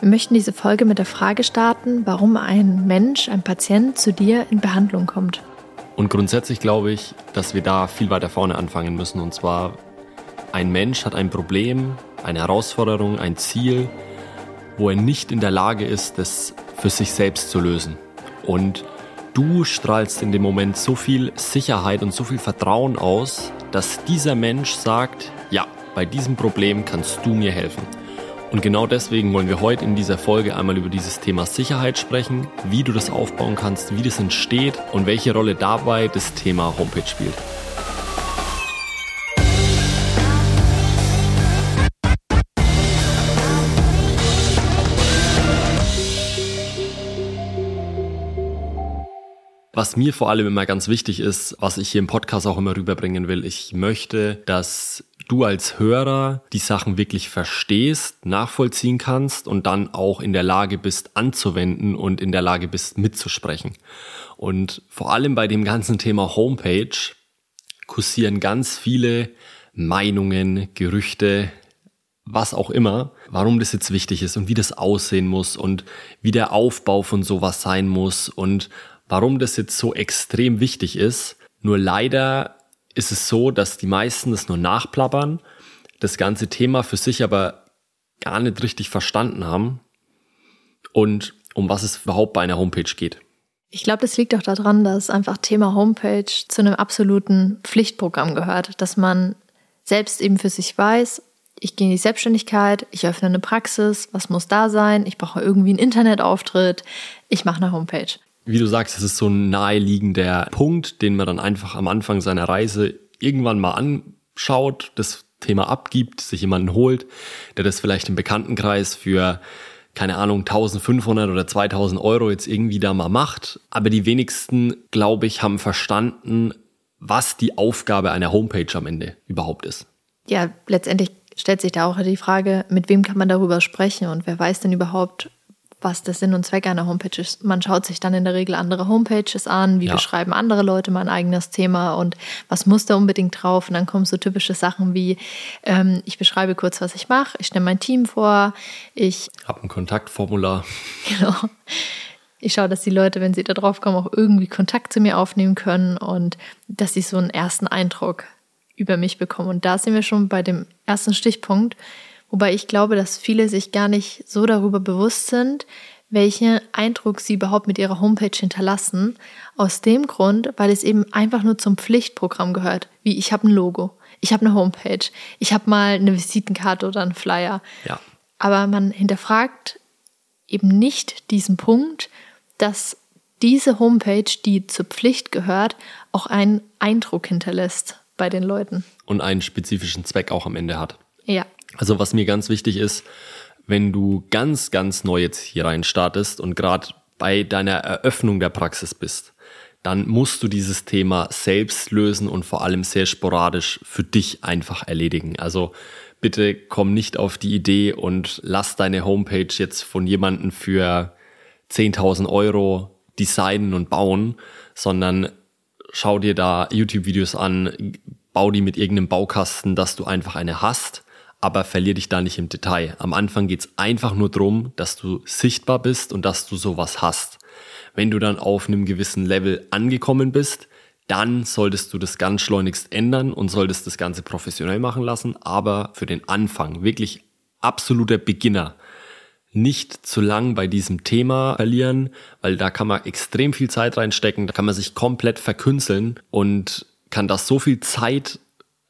Wir möchten diese Folge mit der Frage starten, warum ein Mensch, ein Patient zu dir in Behandlung kommt. Und grundsätzlich glaube ich, dass wir da viel weiter vorne anfangen müssen. Und zwar, ein Mensch hat ein Problem, eine Herausforderung, ein Ziel, wo er nicht in der Lage ist, das für sich selbst zu lösen. Und du strahlst in dem Moment so viel Sicherheit und so viel Vertrauen aus, dass dieser Mensch sagt, ja, bei diesem Problem kannst du mir helfen. Und genau deswegen wollen wir heute in dieser Folge einmal über dieses Thema Sicherheit sprechen, wie du das aufbauen kannst, wie das entsteht und welche Rolle dabei das Thema Homepage spielt. Was mir vor allem immer ganz wichtig ist, was ich hier im Podcast auch immer rüberbringen will, ich möchte, dass du als Hörer die Sachen wirklich verstehst, nachvollziehen kannst und dann auch in der Lage bist anzuwenden und in der Lage bist mitzusprechen. Und vor allem bei dem ganzen Thema Homepage kursieren ganz viele Meinungen, Gerüchte, was auch immer, warum das jetzt wichtig ist und wie das aussehen muss und wie der Aufbau von sowas sein muss und warum das jetzt so extrem wichtig ist. Nur leider ist es so, dass die meisten das nur nachplappern, das ganze Thema für sich aber gar nicht richtig verstanden haben und um was es überhaupt bei einer Homepage geht. Ich glaube, das liegt auch daran, dass einfach Thema Homepage zu einem absoluten Pflichtprogramm gehört, dass man selbst eben für sich weiß, ich gehe in die Selbstständigkeit, ich öffne eine Praxis, was muss da sein, ich brauche irgendwie einen Internetauftritt, ich mache eine Homepage wie du sagst, es ist so ein naheliegender Punkt, den man dann einfach am Anfang seiner Reise irgendwann mal anschaut, das Thema abgibt, sich jemanden holt, der das vielleicht im Bekanntenkreis für keine Ahnung, 1500 oder 2000 Euro jetzt irgendwie da mal macht. Aber die wenigsten, glaube ich, haben verstanden, was die Aufgabe einer Homepage am Ende überhaupt ist. Ja, letztendlich stellt sich da auch die Frage, mit wem kann man darüber sprechen und wer weiß denn überhaupt, was der Sinn und Zweck einer Homepage ist. Man schaut sich dann in der Regel andere Homepages an, wie ja. beschreiben andere Leute mein eigenes Thema und was muss da unbedingt drauf. Und dann kommen so typische Sachen wie, ähm, ich beschreibe kurz, was ich mache, ich stelle mein Team vor, ich habe ein Kontaktformular. Genau. Ich schaue, dass die Leute, wenn sie da drauf kommen, auch irgendwie Kontakt zu mir aufnehmen können und dass sie so einen ersten Eindruck über mich bekommen. Und da sind wir schon bei dem ersten Stichpunkt Wobei ich glaube, dass viele sich gar nicht so darüber bewusst sind, welchen Eindruck sie überhaupt mit ihrer Homepage hinterlassen. Aus dem Grund, weil es eben einfach nur zum Pflichtprogramm gehört. Wie ich habe ein Logo, ich habe eine Homepage, ich habe mal eine Visitenkarte oder einen Flyer. Ja. Aber man hinterfragt eben nicht diesen Punkt, dass diese Homepage, die zur Pflicht gehört, auch einen Eindruck hinterlässt bei den Leuten. Und einen spezifischen Zweck auch am Ende hat. Ja. Also was mir ganz wichtig ist, wenn du ganz, ganz neu jetzt hier rein startest und gerade bei deiner Eröffnung der Praxis bist, dann musst du dieses Thema selbst lösen und vor allem sehr sporadisch für dich einfach erledigen. Also bitte komm nicht auf die Idee und lass deine Homepage jetzt von jemandem für 10.000 Euro designen und bauen, sondern schau dir da YouTube-Videos an, bau die mit irgendeinem Baukasten, dass du einfach eine hast aber verlier dich da nicht im Detail. Am Anfang geht's einfach nur drum, dass du sichtbar bist und dass du sowas hast. Wenn du dann auf einem gewissen Level angekommen bist, dann solltest du das ganz schleunigst ändern und solltest das Ganze professionell machen lassen. Aber für den Anfang, wirklich absoluter Beginner, nicht zu lang bei diesem Thema verlieren, weil da kann man extrem viel Zeit reinstecken, da kann man sich komplett verkünzeln und kann da so viel Zeit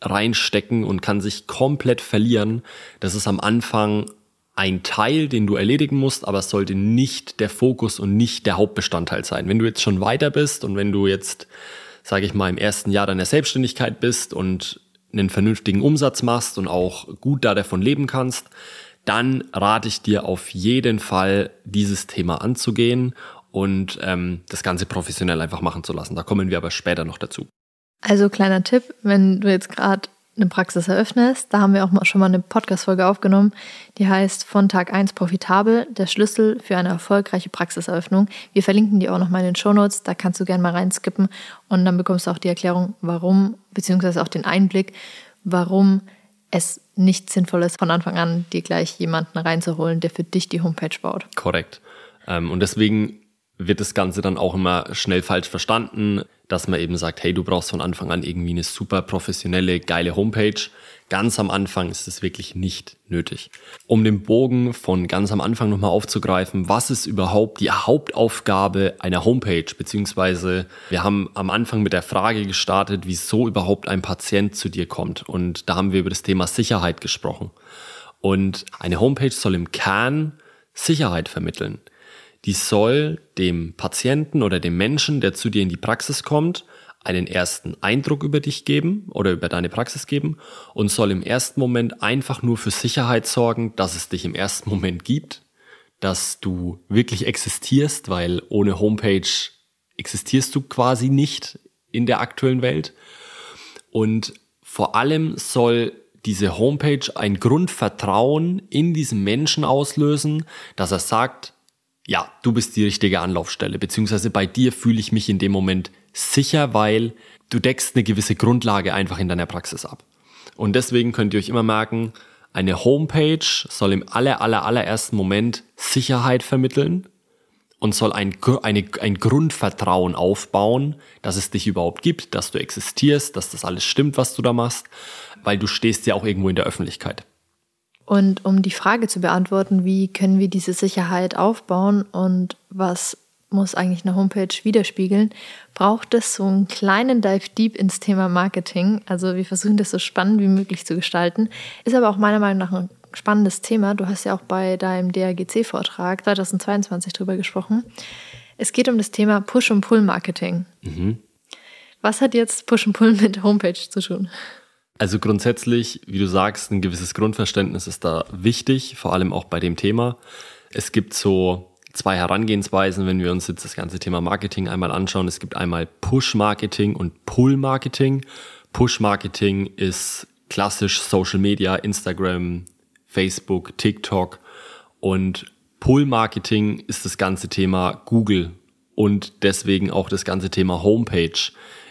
reinstecken und kann sich komplett verlieren. Das ist am Anfang ein Teil, den du erledigen musst, aber es sollte nicht der Fokus und nicht der Hauptbestandteil sein. Wenn du jetzt schon weiter bist und wenn du jetzt, sage ich mal, im ersten Jahr deiner Selbstständigkeit bist und einen vernünftigen Umsatz machst und auch gut da davon leben kannst, dann rate ich dir auf jeden Fall, dieses Thema anzugehen und ähm, das Ganze professionell einfach machen zu lassen. Da kommen wir aber später noch dazu. Also kleiner Tipp, wenn du jetzt gerade eine Praxis eröffnest, da haben wir auch schon mal eine Podcast-Folge aufgenommen, die heißt von Tag 1 profitabel, der Schlüssel für eine erfolgreiche Praxiseröffnung. Wir verlinken die auch nochmal in den Shownotes, da kannst du gerne mal reinskippen und dann bekommst du auch die Erklärung, warum, beziehungsweise auch den Einblick, warum es nicht sinnvoll ist, von Anfang an dir gleich jemanden reinzuholen, der für dich die Homepage baut. Korrekt. Ähm, und deswegen wird das Ganze dann auch immer schnell falsch verstanden, dass man eben sagt, hey, du brauchst von Anfang an irgendwie eine super professionelle, geile Homepage. Ganz am Anfang ist es wirklich nicht nötig. Um den Bogen von ganz am Anfang nochmal aufzugreifen, was ist überhaupt die Hauptaufgabe einer Homepage? Beziehungsweise wir haben am Anfang mit der Frage gestartet, wieso überhaupt ein Patient zu dir kommt. Und da haben wir über das Thema Sicherheit gesprochen. Und eine Homepage soll im Kern Sicherheit vermitteln die soll dem Patienten oder dem Menschen, der zu dir in die Praxis kommt, einen ersten Eindruck über dich geben oder über deine Praxis geben und soll im ersten Moment einfach nur für Sicherheit sorgen, dass es dich im ersten Moment gibt, dass du wirklich existierst, weil ohne Homepage existierst du quasi nicht in der aktuellen Welt. Und vor allem soll diese Homepage ein Grundvertrauen in diesen Menschen auslösen, dass er sagt, ja, du bist die richtige Anlaufstelle, beziehungsweise bei dir fühle ich mich in dem Moment sicher, weil du deckst eine gewisse Grundlage einfach in deiner Praxis ab. Und deswegen könnt ihr euch immer merken, eine Homepage soll im aller, aller, allerersten Moment Sicherheit vermitteln und soll ein, eine, ein Grundvertrauen aufbauen, dass es dich überhaupt gibt, dass du existierst, dass das alles stimmt, was du da machst, weil du stehst ja auch irgendwo in der Öffentlichkeit. Und um die Frage zu beantworten, wie können wir diese Sicherheit aufbauen und was muss eigentlich eine Homepage widerspiegeln, braucht es so einen kleinen Dive Deep ins Thema Marketing. Also wir versuchen das so spannend wie möglich zu gestalten. Ist aber auch meiner Meinung nach ein spannendes Thema. Du hast ja auch bei deinem DRGC-Vortrag 2022 drüber gesprochen. Es geht um das Thema Push- und Pull-Marketing. Mhm. Was hat jetzt Push und Pull mit Homepage zu tun? Also grundsätzlich, wie du sagst, ein gewisses Grundverständnis ist da wichtig, vor allem auch bei dem Thema. Es gibt so zwei Herangehensweisen, wenn wir uns jetzt das ganze Thema Marketing einmal anschauen. Es gibt einmal Push-Marketing und Pull-Marketing. Push-Marketing ist klassisch Social Media, Instagram, Facebook, TikTok und Pull-Marketing ist das ganze Thema Google und deswegen auch das ganze Thema Homepage.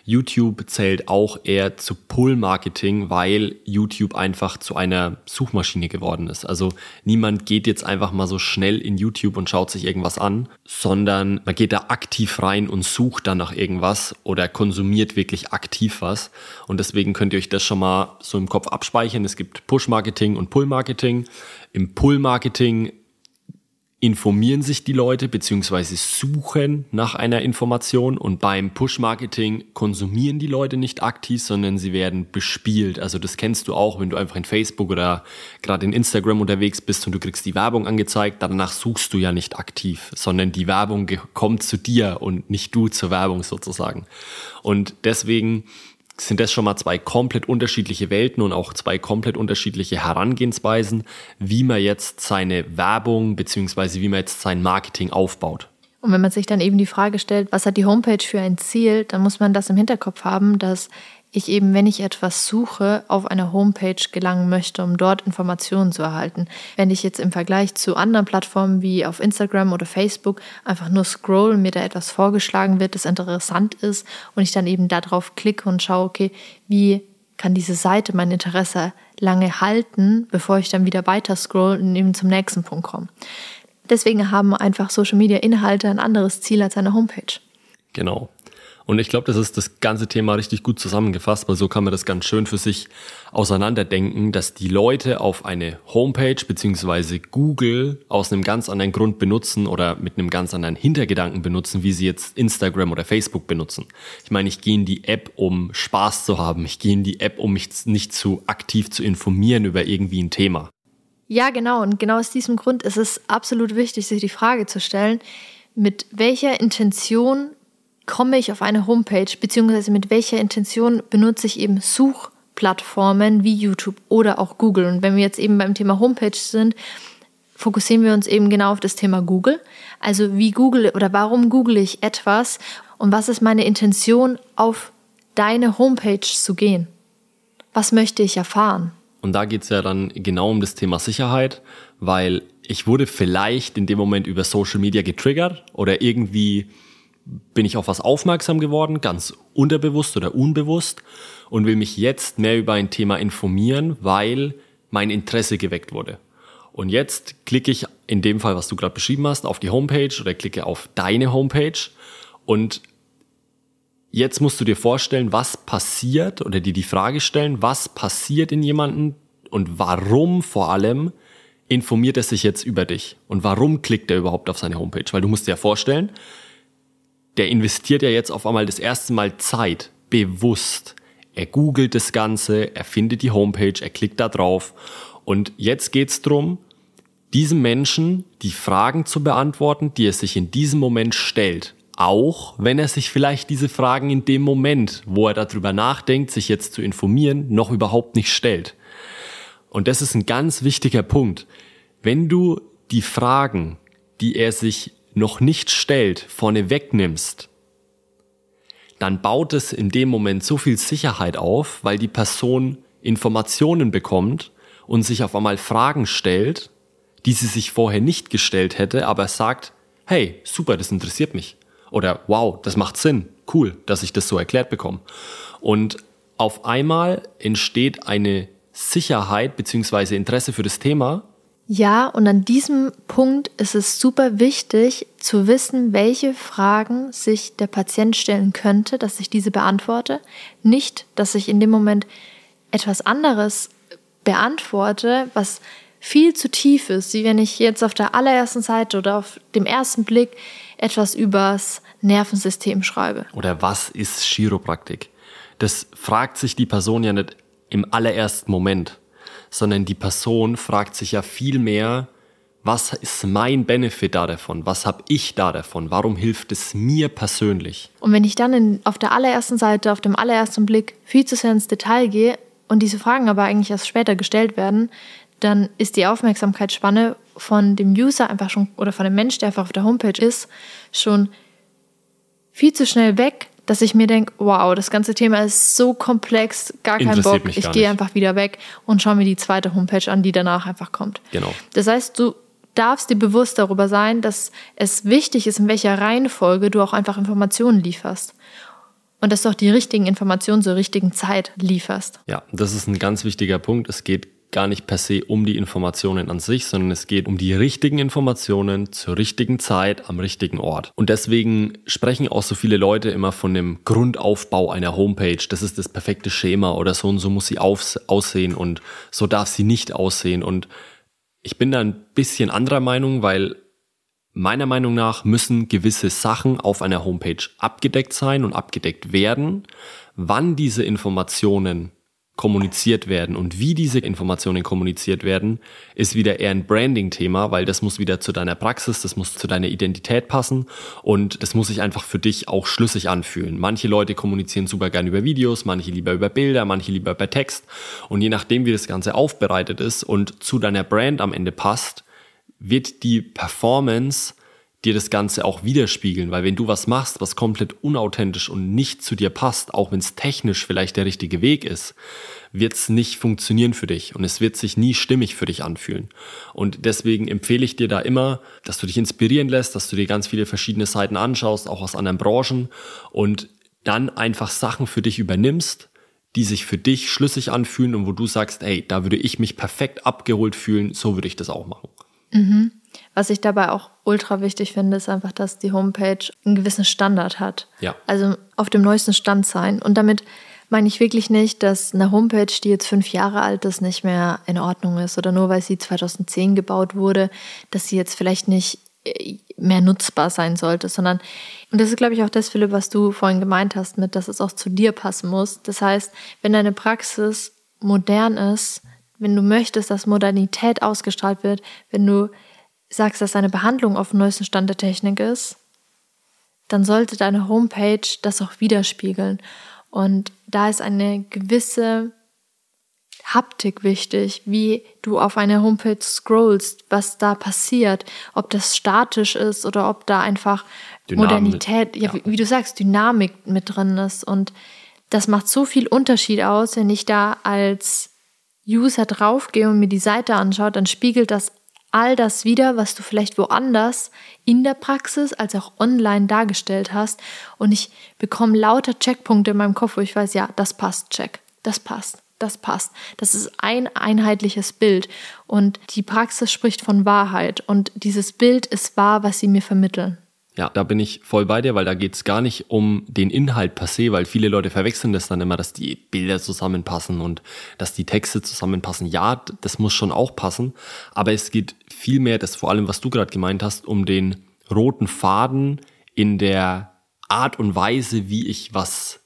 YouTube zählt auch eher zu Pull-Marketing, weil YouTube einfach zu einer Suchmaschine geworden ist. Also niemand geht jetzt einfach mal so schnell in YouTube und schaut sich irgendwas an, sondern man geht da aktiv rein und sucht dann nach irgendwas oder konsumiert wirklich aktiv was. Und deswegen könnt ihr euch das schon mal so im Kopf abspeichern. Es gibt Push-Marketing und Pull-Marketing. Im Pull-Marketing informieren sich die Leute beziehungsweise suchen nach einer Information und beim Push-Marketing konsumieren die Leute nicht aktiv, sondern sie werden bespielt. Also das kennst du auch, wenn du einfach in Facebook oder gerade in Instagram unterwegs bist und du kriegst die Werbung angezeigt, danach suchst du ja nicht aktiv, sondern die Werbung kommt zu dir und nicht du zur Werbung sozusagen. Und deswegen sind das schon mal zwei komplett unterschiedliche Welten und auch zwei komplett unterschiedliche Herangehensweisen, wie man jetzt seine Werbung beziehungsweise wie man jetzt sein Marketing aufbaut. Und wenn man sich dann eben die Frage stellt, was hat die Homepage für ein Ziel, dann muss man das im Hinterkopf haben, dass ich eben, wenn ich etwas suche, auf eine Homepage gelangen möchte, um dort Informationen zu erhalten. Wenn ich jetzt im Vergleich zu anderen Plattformen wie auf Instagram oder Facebook einfach nur scroll mir da etwas vorgeschlagen wird, das interessant ist und ich dann eben darauf klicke und schaue, okay, wie kann diese Seite mein Interesse lange halten, bevor ich dann wieder weiter scroll und eben zum nächsten Punkt komme. Deswegen haben einfach Social Media Inhalte ein anderes Ziel als eine Homepage. Genau. Und ich glaube, das ist das ganze Thema richtig gut zusammengefasst, weil so kann man das ganz schön für sich auseinanderdenken, dass die Leute auf eine Homepage beziehungsweise Google aus einem ganz anderen Grund benutzen oder mit einem ganz anderen Hintergedanken benutzen, wie sie jetzt Instagram oder Facebook benutzen. Ich meine, ich gehe in die App, um Spaß zu haben. Ich gehe in die App, um mich nicht zu aktiv zu informieren über irgendwie ein Thema. Ja, genau. Und genau aus diesem Grund ist es absolut wichtig, sich die Frage zu stellen, mit welcher Intention komme ich auf eine Homepage, beziehungsweise mit welcher Intention benutze ich eben Suchplattformen wie YouTube oder auch Google. Und wenn wir jetzt eben beim Thema Homepage sind, fokussieren wir uns eben genau auf das Thema Google. Also wie Google oder warum google ich etwas und was ist meine Intention, auf deine Homepage zu gehen? Was möchte ich erfahren? Und da geht es ja dann genau um das Thema Sicherheit, weil ich wurde vielleicht in dem Moment über Social Media getriggert oder irgendwie bin ich auf was aufmerksam geworden, ganz unterbewusst oder unbewusst und will mich jetzt mehr über ein Thema informieren, weil mein Interesse geweckt wurde. Und jetzt klicke ich in dem Fall, was du gerade beschrieben hast, auf die Homepage oder klicke auf deine Homepage und jetzt musst du dir vorstellen, was passiert oder dir die Frage stellen, was passiert in jemanden und warum vor allem informiert er sich jetzt über dich und warum klickt er überhaupt auf seine Homepage? Weil du musst dir ja vorstellen, der investiert ja jetzt auf einmal das erste Mal Zeit, bewusst. Er googelt das Ganze, er findet die Homepage, er klickt da drauf. Und jetzt geht's drum, diesem Menschen die Fragen zu beantworten, die er sich in diesem Moment stellt. Auch wenn er sich vielleicht diese Fragen in dem Moment, wo er darüber nachdenkt, sich jetzt zu informieren, noch überhaupt nicht stellt. Und das ist ein ganz wichtiger Punkt. Wenn du die Fragen, die er sich noch nicht stellt, vorne wegnimmst, dann baut es in dem Moment so viel Sicherheit auf, weil die Person Informationen bekommt und sich auf einmal Fragen stellt, die sie sich vorher nicht gestellt hätte, aber sagt, hey, super, das interessiert mich. Oder wow, das macht Sinn. Cool, dass ich das so erklärt bekomme. Und auf einmal entsteht eine Sicherheit beziehungsweise Interesse für das Thema, ja, und an diesem Punkt ist es super wichtig zu wissen, welche Fragen sich der Patient stellen könnte, dass ich diese beantworte. Nicht, dass ich in dem Moment etwas anderes beantworte, was viel zu tief ist, wie wenn ich jetzt auf der allerersten Seite oder auf dem ersten Blick etwas übers Nervensystem schreibe. Oder was ist Chiropraktik? Das fragt sich die Person ja nicht im allerersten Moment sondern die Person fragt sich ja viel mehr, was ist mein Benefit da davon? Was habe ich da davon? Warum hilft es mir persönlich? Und wenn ich dann in, auf der allerersten Seite, auf dem allerersten Blick viel zu sehr ins Detail gehe und diese Fragen aber eigentlich erst später gestellt werden, dann ist die Aufmerksamkeitsspanne von dem User einfach schon oder von dem Mensch, der einfach auf der Homepage ist, schon viel zu schnell weg, dass ich mir denke, wow, das ganze Thema ist so komplex, gar kein Bock, ich gehe einfach wieder weg und schaue mir die zweite Homepage an, die danach einfach kommt. Genau. Das heißt, du darfst dir bewusst darüber sein, dass es wichtig ist, in welcher Reihenfolge du auch einfach Informationen lieferst. Und dass du auch die richtigen Informationen zur richtigen Zeit lieferst. Ja, das ist ein ganz wichtiger Punkt. Es geht gar nicht per se um die Informationen an sich, sondern es geht um die richtigen Informationen zur richtigen Zeit am richtigen Ort. Und deswegen sprechen auch so viele Leute immer von dem Grundaufbau einer Homepage. Das ist das perfekte Schema oder so und so muss sie aussehen und so darf sie nicht aussehen. Und ich bin da ein bisschen anderer Meinung, weil meiner Meinung nach müssen gewisse Sachen auf einer Homepage abgedeckt sein und abgedeckt werden. Wann diese Informationen kommuniziert werden. Und wie diese Informationen kommuniziert werden, ist wieder eher ein Branding-Thema, weil das muss wieder zu deiner Praxis, das muss zu deiner Identität passen und das muss sich einfach für dich auch schlüssig anfühlen. Manche Leute kommunizieren super gern über Videos, manche lieber über Bilder, manche lieber über Text. Und je nachdem, wie das Ganze aufbereitet ist und zu deiner Brand am Ende passt, wird die Performance dir das Ganze auch widerspiegeln, weil wenn du was machst, was komplett unauthentisch und nicht zu dir passt, auch wenn es technisch vielleicht der richtige Weg ist, wird es nicht funktionieren für dich und es wird sich nie stimmig für dich anfühlen. Und deswegen empfehle ich dir da immer, dass du dich inspirieren lässt, dass du dir ganz viele verschiedene Seiten anschaust, auch aus anderen Branchen und dann einfach Sachen für dich übernimmst, die sich für dich schlüssig anfühlen und wo du sagst, ey, da würde ich mich perfekt abgeholt fühlen, so würde ich das auch machen. Mhm. Was ich dabei auch ultra wichtig finde, ist einfach, dass die Homepage einen gewissen Standard hat. Ja. Also auf dem neuesten Stand sein. Und damit meine ich wirklich nicht, dass eine Homepage, die jetzt fünf Jahre alt ist, nicht mehr in Ordnung ist. Oder nur weil sie 2010 gebaut wurde, dass sie jetzt vielleicht nicht äh, mehr nutzbar sein sollte, sondern, und das ist, glaube ich, auch das, Philipp, was du vorhin gemeint hast, mit, dass es auch zu dir passen muss. Das heißt, wenn deine Praxis modern ist, wenn du möchtest, dass Modernität ausgestrahlt wird, wenn du sagst, dass deine Behandlung auf dem neuesten Stand der Technik ist, dann sollte deine Homepage das auch widerspiegeln. Und da ist eine gewisse Haptik wichtig, wie du auf eine Homepage scrollst, was da passiert, ob das statisch ist oder ob da einfach Dynamik, Modernität, ja, ja. Wie, wie, du sagst, Dynamik mit drin ist. Und das macht so viel Unterschied aus, wenn ich da als User draufgehe und mir die Seite anschaue, dann spiegelt das all das wieder, was du vielleicht woanders in der Praxis als auch online dargestellt hast. Und ich bekomme lauter Checkpunkte in meinem Kopf, wo ich weiß, ja, das passt, check, das passt, das passt. Das ist ein einheitliches Bild und die Praxis spricht von Wahrheit und dieses Bild ist wahr, was sie mir vermitteln. Ja, da bin ich voll bei dir, weil da geht es gar nicht um den Inhalt per se, weil viele Leute verwechseln das dann immer, dass die Bilder zusammenpassen und dass die Texte zusammenpassen. Ja, das muss schon auch passen, aber es geht vielmehr, das vor allem, was du gerade gemeint hast, um den roten Faden in der Art und Weise, wie ich was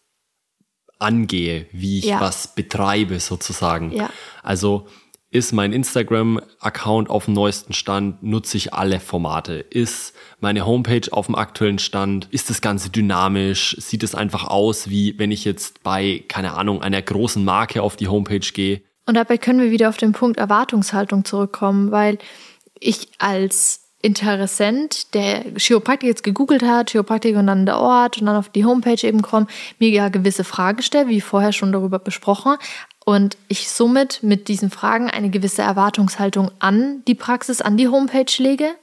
angehe, wie ich ja. was betreibe sozusagen. Ja. Also ist mein Instagram-Account auf dem neuesten Stand? Nutze ich alle Formate? Ist meine Homepage auf dem aktuellen Stand? Ist das Ganze dynamisch? Sieht es einfach aus, wie wenn ich jetzt bei, keine Ahnung, einer großen Marke auf die Homepage gehe? Und dabei können wir wieder auf den Punkt Erwartungshaltung zurückkommen, weil ich als Interessent, der Chiropraktik jetzt gegoogelt hat, Chiropraktik und dann der Ort und dann auf die Homepage eben kommt, mir ja gewisse Fragen stellt, wie vorher schon darüber besprochen, und ich somit mit diesen Fragen eine gewisse Erwartungshaltung an die Praxis, an die Homepage lege,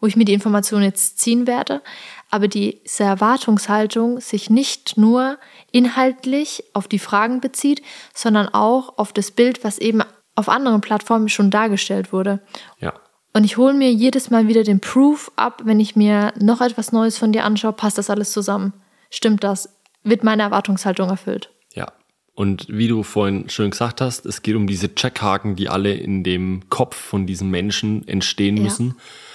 wo ich mir die Informationen jetzt ziehen werde, aber diese Erwartungshaltung sich nicht nur inhaltlich auf die Fragen bezieht, sondern auch auf das Bild, was eben auf anderen Plattformen schon dargestellt wurde. Ja. Und ich hole mir jedes Mal wieder den Proof ab, wenn ich mir noch etwas Neues von dir anschaue, passt das alles zusammen? Stimmt das? Wird meine Erwartungshaltung erfüllt? Und wie du vorhin schön gesagt hast, es geht um diese Checkhaken, die alle in dem Kopf von diesem Menschen entstehen ja. müssen,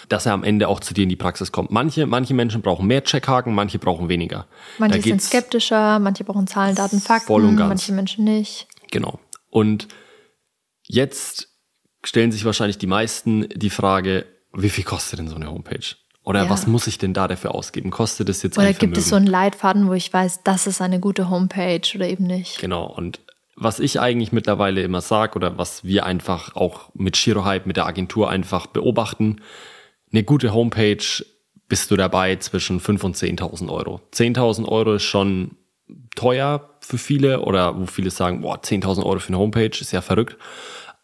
dass er am Ende auch zu dir in die Praxis kommt. Manche, manche Menschen brauchen mehr Checkhaken, manche brauchen weniger. Manche sind skeptischer, manche brauchen Zahlen, Daten, Fakten, voll und ganz. manche Menschen nicht. Genau. Und jetzt stellen sich wahrscheinlich die meisten die Frage, wie viel kostet denn so eine Homepage? Oder ja. was muss ich denn da dafür ausgeben? Kostet es jetzt Oder gibt es so einen Leitfaden, wo ich weiß, das ist eine gute Homepage oder eben nicht? Genau. Und was ich eigentlich mittlerweile immer sage oder was wir einfach auch mit Shirohype, mit der Agentur einfach beobachten, eine gute Homepage bist du dabei zwischen 5.000 und 10.000 Euro. 10.000 Euro ist schon teuer für viele oder wo viele sagen, boah, 10.000 Euro für eine Homepage ist ja verrückt.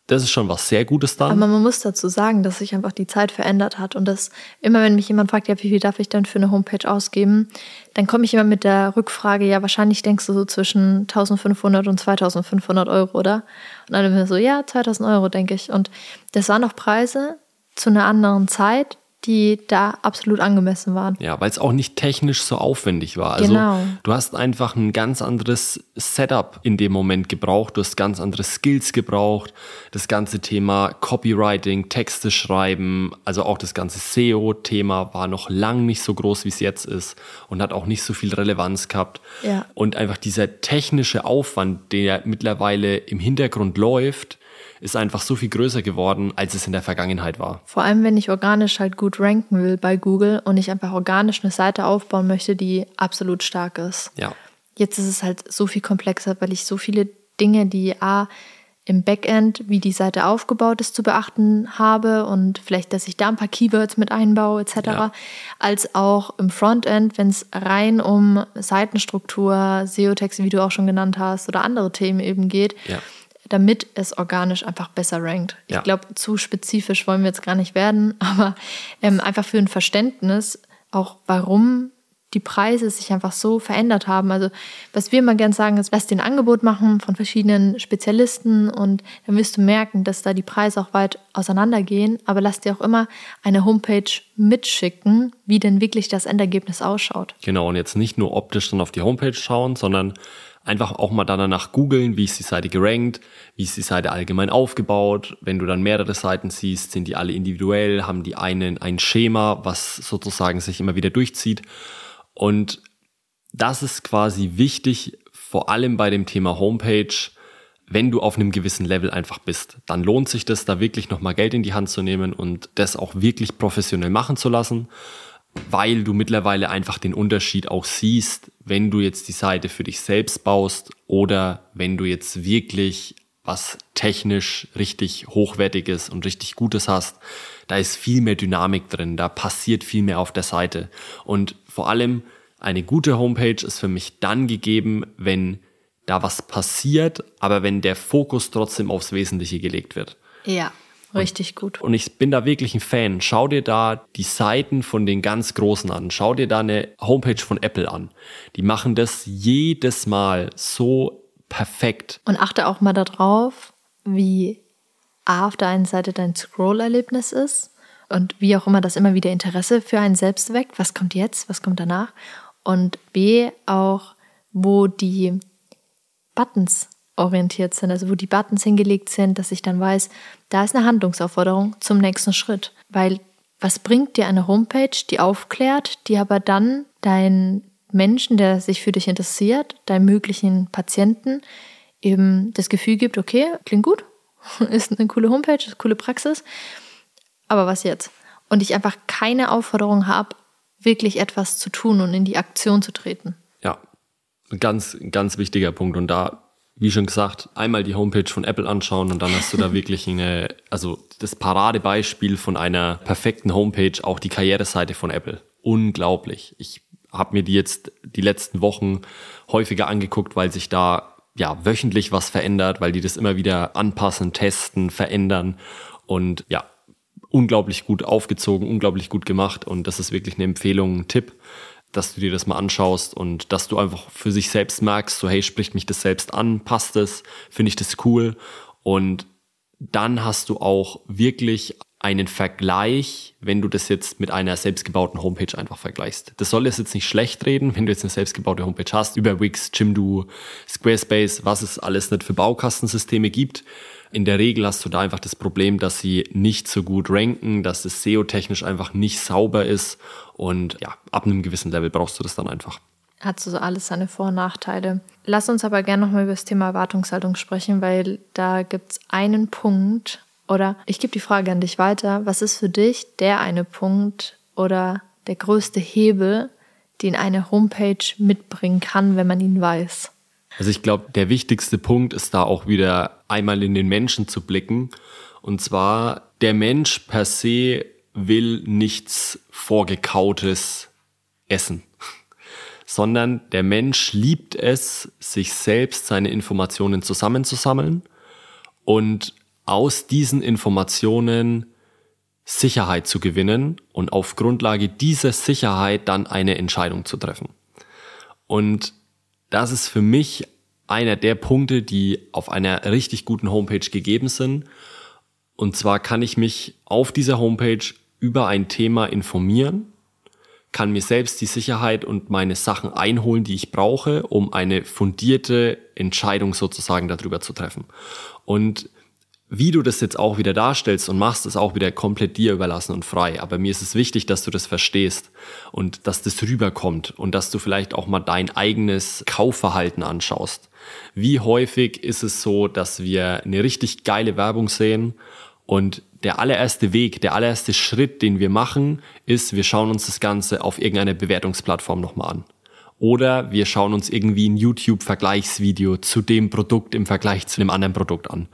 Das ist schon was sehr Gutes dann. Aber man muss dazu sagen, dass sich einfach die Zeit verändert hat und dass immer, wenn mich jemand fragt, ja, wie viel darf ich denn für eine Homepage ausgeben, dann komme ich immer mit der Rückfrage, ja, wahrscheinlich denkst du so zwischen 1500 und 2500 Euro, oder? Und dann ich so, ja, 2000 Euro, denke ich. Und das waren noch Preise zu einer anderen Zeit, die da absolut angemessen waren. Ja, weil es auch nicht technisch so aufwendig war. Also genau. du hast einfach ein ganz anderes Setup in dem Moment gebraucht, du hast ganz andere Skills gebraucht, das ganze Thema Copywriting, Texte schreiben, also auch das ganze SEO-Thema war noch lang nicht so groß, wie es jetzt ist und hat auch nicht so viel Relevanz gehabt. Ja. Und einfach dieser technische Aufwand, der mittlerweile im Hintergrund läuft, ist einfach so viel größer geworden, als es in der Vergangenheit war. Vor allem, wenn ich organisch halt gut ranken will bei Google und ich einfach organisch eine Seite aufbauen möchte, die absolut stark ist. Ja. Jetzt ist es halt so viel komplexer, weil ich so viele Dinge, die A, im Backend, wie die Seite aufgebaut ist, zu beachten habe und vielleicht, dass ich da ein paar Keywords mit einbaue etc., ja. als auch im Frontend, wenn es rein um Seitenstruktur, SEO-Texte, wie du auch schon genannt hast, oder andere Themen eben geht. Ja damit es organisch einfach besser rankt. Ich ja. glaube, zu spezifisch wollen wir jetzt gar nicht werden, aber ähm, einfach für ein Verständnis, auch warum die Preise sich einfach so verändert haben. Also was wir immer gern sagen ist, lass dir ein Angebot machen von verschiedenen Spezialisten und dann wirst du merken, dass da die Preise auch weit auseinandergehen. Aber lass dir auch immer eine Homepage mitschicken, wie denn wirklich das Endergebnis ausschaut. Genau, und jetzt nicht nur optisch dann auf die Homepage schauen, sondern einfach auch mal danach googeln, wie ist die Seite gerankt, wie ist die Seite allgemein aufgebaut. Wenn du dann mehrere Seiten siehst, sind die alle individuell, haben die einen ein Schema, was sozusagen sich immer wieder durchzieht. Und das ist quasi wichtig, vor allem bei dem Thema Homepage, wenn du auf einem gewissen Level einfach bist, dann lohnt sich das, da wirklich nochmal Geld in die Hand zu nehmen und das auch wirklich professionell machen zu lassen weil du mittlerweile einfach den Unterschied auch siehst, wenn du jetzt die Seite für dich selbst baust oder wenn du jetzt wirklich was technisch richtig hochwertiges und richtig Gutes hast, da ist viel mehr Dynamik drin, da passiert viel mehr auf der Seite. Und vor allem eine gute Homepage ist für mich dann gegeben, wenn da was passiert, aber wenn der Fokus trotzdem aufs Wesentliche gelegt wird. Ja. Richtig gut. Und ich bin da wirklich ein Fan. Schau dir da die Seiten von den ganz Großen an. Schau dir da eine Homepage von Apple an. Die machen das jedes Mal so perfekt. Und achte auch mal darauf, wie A auf der einen Seite dein Scroll-Erlebnis ist und wie auch immer das immer wieder Interesse für einen selbst weckt. Was kommt jetzt? Was kommt danach? Und B auch, wo die Buttons orientiert sind, also wo die Buttons hingelegt sind, dass ich dann weiß, da ist eine Handlungsaufforderung zum nächsten Schritt. Weil was bringt dir eine Homepage, die aufklärt, die aber dann deinen Menschen, der sich für dich interessiert, deinen möglichen Patienten eben das Gefühl gibt, okay, klingt gut, ist eine coole Homepage, ist eine coole Praxis, aber was jetzt? Und ich einfach keine Aufforderung habe, wirklich etwas zu tun und in die Aktion zu treten. Ja, ganz, ganz wichtiger Punkt. Und da, wie schon gesagt, einmal die Homepage von Apple anschauen und dann hast du da wirklich eine, also das Paradebeispiel von einer perfekten Homepage, auch die Karriereseite von Apple. Unglaublich. Ich habe mir die jetzt die letzten Wochen häufiger angeguckt, weil sich da ja wöchentlich was verändert, weil die das immer wieder anpassen, testen, verändern und ja, unglaublich gut aufgezogen, unglaublich gut gemacht und das ist wirklich eine Empfehlung, ein Tipp, dass du dir das mal anschaust und dass du einfach für sich selbst merkst, so hey, spricht mich das selbst an, passt es, finde ich das cool und dann hast du auch wirklich einen Vergleich, wenn du das jetzt mit einer selbstgebauten Homepage einfach vergleichst. Das soll es jetzt nicht schlecht reden, wenn du jetzt eine selbstgebaute Homepage hast, über Wix, Jimdo, Squarespace, was es alles nicht für Baukastensysteme gibt. In der Regel hast du da einfach das Problem, dass sie nicht so gut ranken, dass es SEO-technisch einfach nicht sauber ist und ja, ab einem gewissen Level brauchst du das dann einfach. Hat so alles seine Vor- und Nachteile. Lass uns aber gerne nochmal über das Thema Erwartungshaltung sprechen, weil da gibt es einen Punkt, oder ich gebe die Frage an dich weiter, was ist für dich der eine Punkt oder der größte Hebel, den eine Homepage mitbringen kann, wenn man ihn weiß? Also ich glaube, der wichtigste Punkt ist da auch wieder einmal in den Menschen zu blicken. Und zwar, der Mensch per se will nichts Vorgekautes essen, sondern der Mensch liebt es, sich selbst seine Informationen zusammenzusammeln und aus diesen Informationen Sicherheit zu gewinnen und auf Grundlage dieser Sicherheit dann eine Entscheidung zu treffen. Und das ist für mich einer der Punkte, die auf einer richtig guten Homepage gegeben sind. Und zwar kann ich mich auf dieser Homepage über ein Thema informieren, kann mir selbst die Sicherheit und meine Sachen einholen, die ich brauche, um eine fundierte Entscheidung sozusagen darüber zu treffen. Und wie du das jetzt auch wieder darstellst und machst, ist auch wieder komplett dir überlassen und frei. Aber mir ist es wichtig, dass du das verstehst und dass das rüberkommt und dass du vielleicht auch mal dein eigenes Kaufverhalten anschaust. Wie häufig ist es so, dass wir eine richtig geile Werbung sehen und der allererste Weg, der allererste Schritt, den wir machen, ist, wir schauen uns das Ganze auf irgendeiner Bewertungsplattform nochmal an. Oder wir schauen uns irgendwie ein YouTube-Vergleichsvideo zu dem Produkt im Vergleich zu einem anderen Produkt an.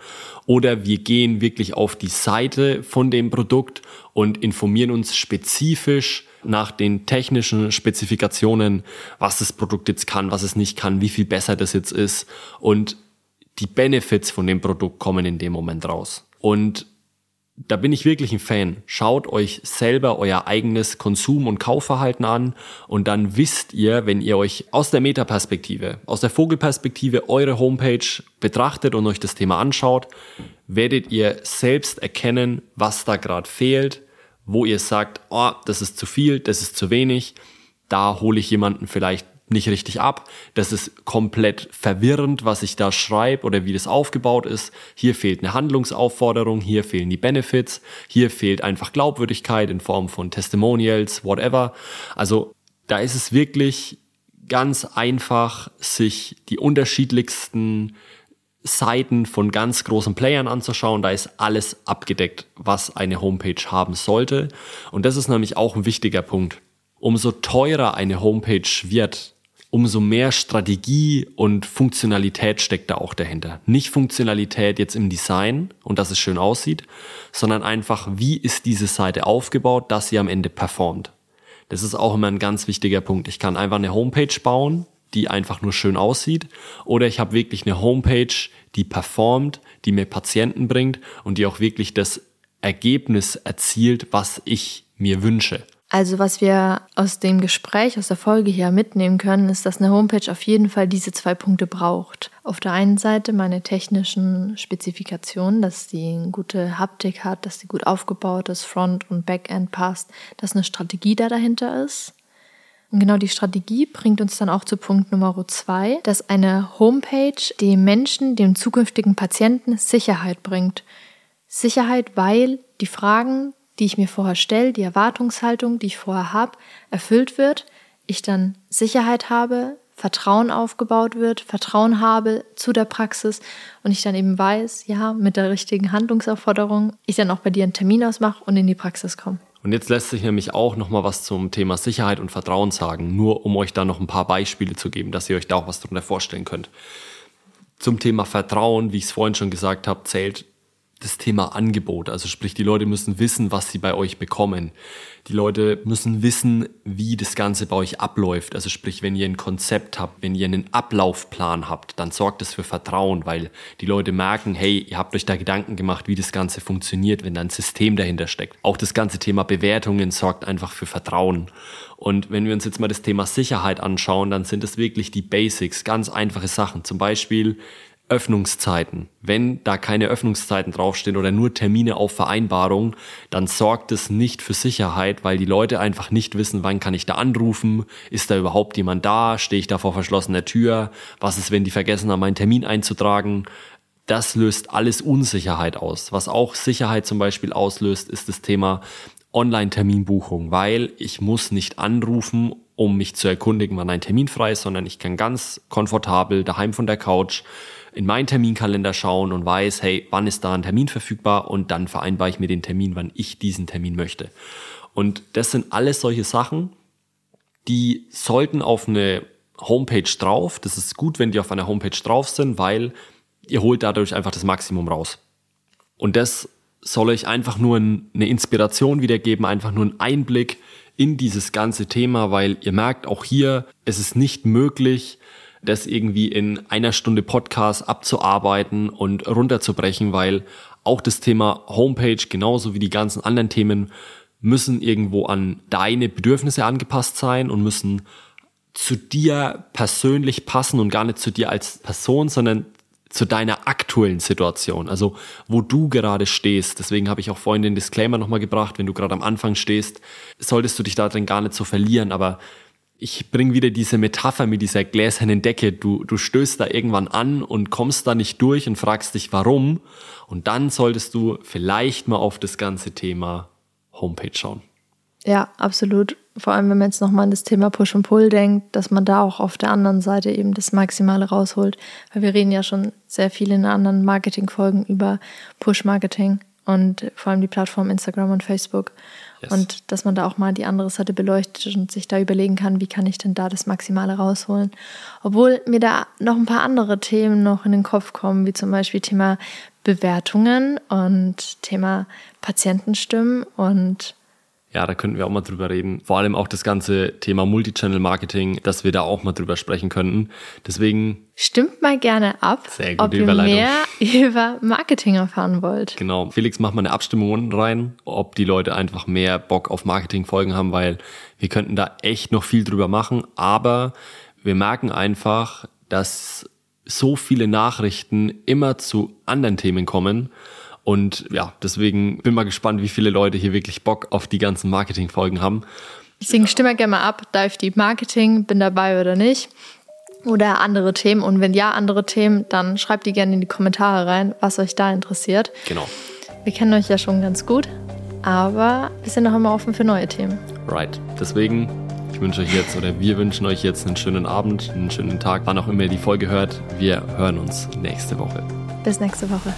Oder wir gehen wirklich auf die Seite von dem Produkt und informieren uns spezifisch nach den technischen Spezifikationen, was das Produkt jetzt kann, was es nicht kann, wie viel besser das jetzt ist. Und die Benefits von dem Produkt kommen in dem Moment raus. Und da bin ich wirklich ein Fan. Schaut euch selber euer eigenes Konsum- und Kaufverhalten an und dann wisst ihr, wenn ihr euch aus der Metaperspektive, aus der Vogelperspektive eure Homepage betrachtet und euch das Thema anschaut, werdet ihr selbst erkennen, was da gerade fehlt, wo ihr sagt, oh, das ist zu viel, das ist zu wenig, da hole ich jemanden vielleicht nicht richtig ab. Das ist komplett verwirrend, was ich da schreibe oder wie das aufgebaut ist. Hier fehlt eine Handlungsaufforderung, hier fehlen die Benefits, hier fehlt einfach Glaubwürdigkeit in Form von Testimonials, whatever. Also da ist es wirklich ganz einfach, sich die unterschiedlichsten Seiten von ganz großen Playern anzuschauen. Da ist alles abgedeckt, was eine Homepage haben sollte. Und das ist nämlich auch ein wichtiger Punkt. Umso teurer eine Homepage wird, umso mehr Strategie und Funktionalität steckt da auch dahinter. Nicht Funktionalität jetzt im Design und dass es schön aussieht, sondern einfach, wie ist diese Seite aufgebaut, dass sie am Ende performt. Das ist auch immer ein ganz wichtiger Punkt. Ich kann einfach eine Homepage bauen, die einfach nur schön aussieht, oder ich habe wirklich eine Homepage, die performt, die mir Patienten bringt und die auch wirklich das Ergebnis erzielt, was ich mir wünsche. Also was wir aus dem Gespräch, aus der Folge hier mitnehmen können, ist, dass eine Homepage auf jeden Fall diese zwei Punkte braucht. Auf der einen Seite meine technischen Spezifikationen, dass die eine gute Haptik hat, dass die gut aufgebaut ist, Front und Backend passt, dass eine Strategie da dahinter ist. Und genau die Strategie bringt uns dann auch zu Punkt Nummer zwei, dass eine Homepage dem Menschen, dem zukünftigen Patienten Sicherheit bringt. Sicherheit, weil die Fragen, die ich mir vorher stelle, die Erwartungshaltung, die ich vorher habe, erfüllt wird, ich dann Sicherheit habe, Vertrauen aufgebaut wird, Vertrauen habe zu der Praxis und ich dann eben weiß, ja, mit der richtigen Handlungsaufforderung, ich dann auch bei dir einen Termin ausmache und in die Praxis komme. Und jetzt lässt sich nämlich auch noch mal was zum Thema Sicherheit und Vertrauen sagen, nur um euch da noch ein paar Beispiele zu geben, dass ihr euch da auch was darunter vorstellen könnt. Zum Thema Vertrauen, wie ich es vorhin schon gesagt habe, zählt das Thema Angebot. Also sprich, die Leute müssen wissen, was sie bei euch bekommen. Die Leute müssen wissen, wie das Ganze bei euch abläuft. Also sprich, wenn ihr ein Konzept habt, wenn ihr einen Ablaufplan habt, dann sorgt das für Vertrauen, weil die Leute merken, hey, ihr habt euch da Gedanken gemacht, wie das Ganze funktioniert, wenn da ein System dahinter steckt. Auch das ganze Thema Bewertungen sorgt einfach für Vertrauen. Und wenn wir uns jetzt mal das Thema Sicherheit anschauen, dann sind es wirklich die Basics, ganz einfache Sachen. Zum Beispiel, Öffnungszeiten. Wenn da keine Öffnungszeiten draufstehen oder nur Termine auf Vereinbarung, dann sorgt es nicht für Sicherheit, weil die Leute einfach nicht wissen, wann kann ich da anrufen, ist da überhaupt jemand da, stehe ich da vor verschlossener Tür, was ist, wenn die vergessen haben, meinen Termin einzutragen. Das löst alles Unsicherheit aus. Was auch Sicherheit zum Beispiel auslöst, ist das Thema Online-Terminbuchung, weil ich muss nicht anrufen, um mich zu erkundigen, wann ein Termin frei ist, sondern ich kann ganz komfortabel daheim von der Couch in meinen Terminkalender schauen und weiß, hey, wann ist da ein Termin verfügbar und dann vereinbare ich mir den Termin, wann ich diesen Termin möchte. Und das sind alles solche Sachen, die sollten auf eine Homepage drauf. Das ist gut, wenn die auf einer Homepage drauf sind, weil ihr holt dadurch einfach das Maximum raus. Und das soll euch einfach nur eine Inspiration wiedergeben, einfach nur einen Einblick in dieses ganze Thema, weil ihr merkt auch hier, es ist nicht möglich, das irgendwie in einer Stunde Podcast abzuarbeiten und runterzubrechen, weil auch das Thema Homepage genauso wie die ganzen anderen Themen müssen irgendwo an deine Bedürfnisse angepasst sein und müssen zu dir persönlich passen und gar nicht zu dir als Person, sondern zu deiner aktuellen Situation, also wo du gerade stehst. Deswegen habe ich auch vorhin den Disclaimer nochmal gebracht, wenn du gerade am Anfang stehst, solltest du dich da drin gar nicht so verlieren, aber ich bringe wieder diese Metapher mit dieser gläsernen Decke. Du, du stößt da irgendwann an und kommst da nicht durch und fragst dich, warum. Und dann solltest du vielleicht mal auf das ganze Thema Homepage schauen. Ja, absolut. Vor allem, wenn man jetzt nochmal an das Thema Push und Pull denkt, dass man da auch auf der anderen Seite eben das Maximale rausholt. Weil wir reden ja schon sehr viel in anderen Marketing-Folgen über Push-Marketing und vor allem die Plattform Instagram und Facebook. Yes. Und dass man da auch mal die andere Seite beleuchtet und sich da überlegen kann, wie kann ich denn da das Maximale rausholen. Obwohl mir da noch ein paar andere Themen noch in den Kopf kommen, wie zum Beispiel Thema Bewertungen und Thema Patientenstimmen und ja, da könnten wir auch mal drüber reden. Vor allem auch das ganze Thema Multichannel-Marketing, dass wir da auch mal drüber sprechen könnten. Deswegen. Stimmt mal gerne ab, ob ihr mehr über Marketing erfahren wollt. Genau. Felix, mach mal eine Abstimmung rein, ob die Leute einfach mehr Bock auf Marketing-Folgen haben, weil wir könnten da echt noch viel drüber machen. Aber wir merken einfach, dass so viele Nachrichten immer zu anderen Themen kommen und ja, deswegen bin mal gespannt, wie viele Leute hier wirklich Bock auf die ganzen Marketing-Folgen haben. Deswegen stimme gerne mal ab, Dive Deep Marketing, bin dabei oder nicht. Oder andere Themen. Und wenn ja, andere Themen, dann schreibt die gerne in die Kommentare rein, was euch da interessiert. Genau. Wir kennen euch ja schon ganz gut, aber wir sind noch immer offen für neue Themen. Right. Deswegen, ich wünsche euch jetzt oder wir wünschen euch jetzt einen schönen Abend, einen schönen Tag, wann auch immer ihr die Folge hört. Wir hören uns nächste Woche. Bis nächste Woche.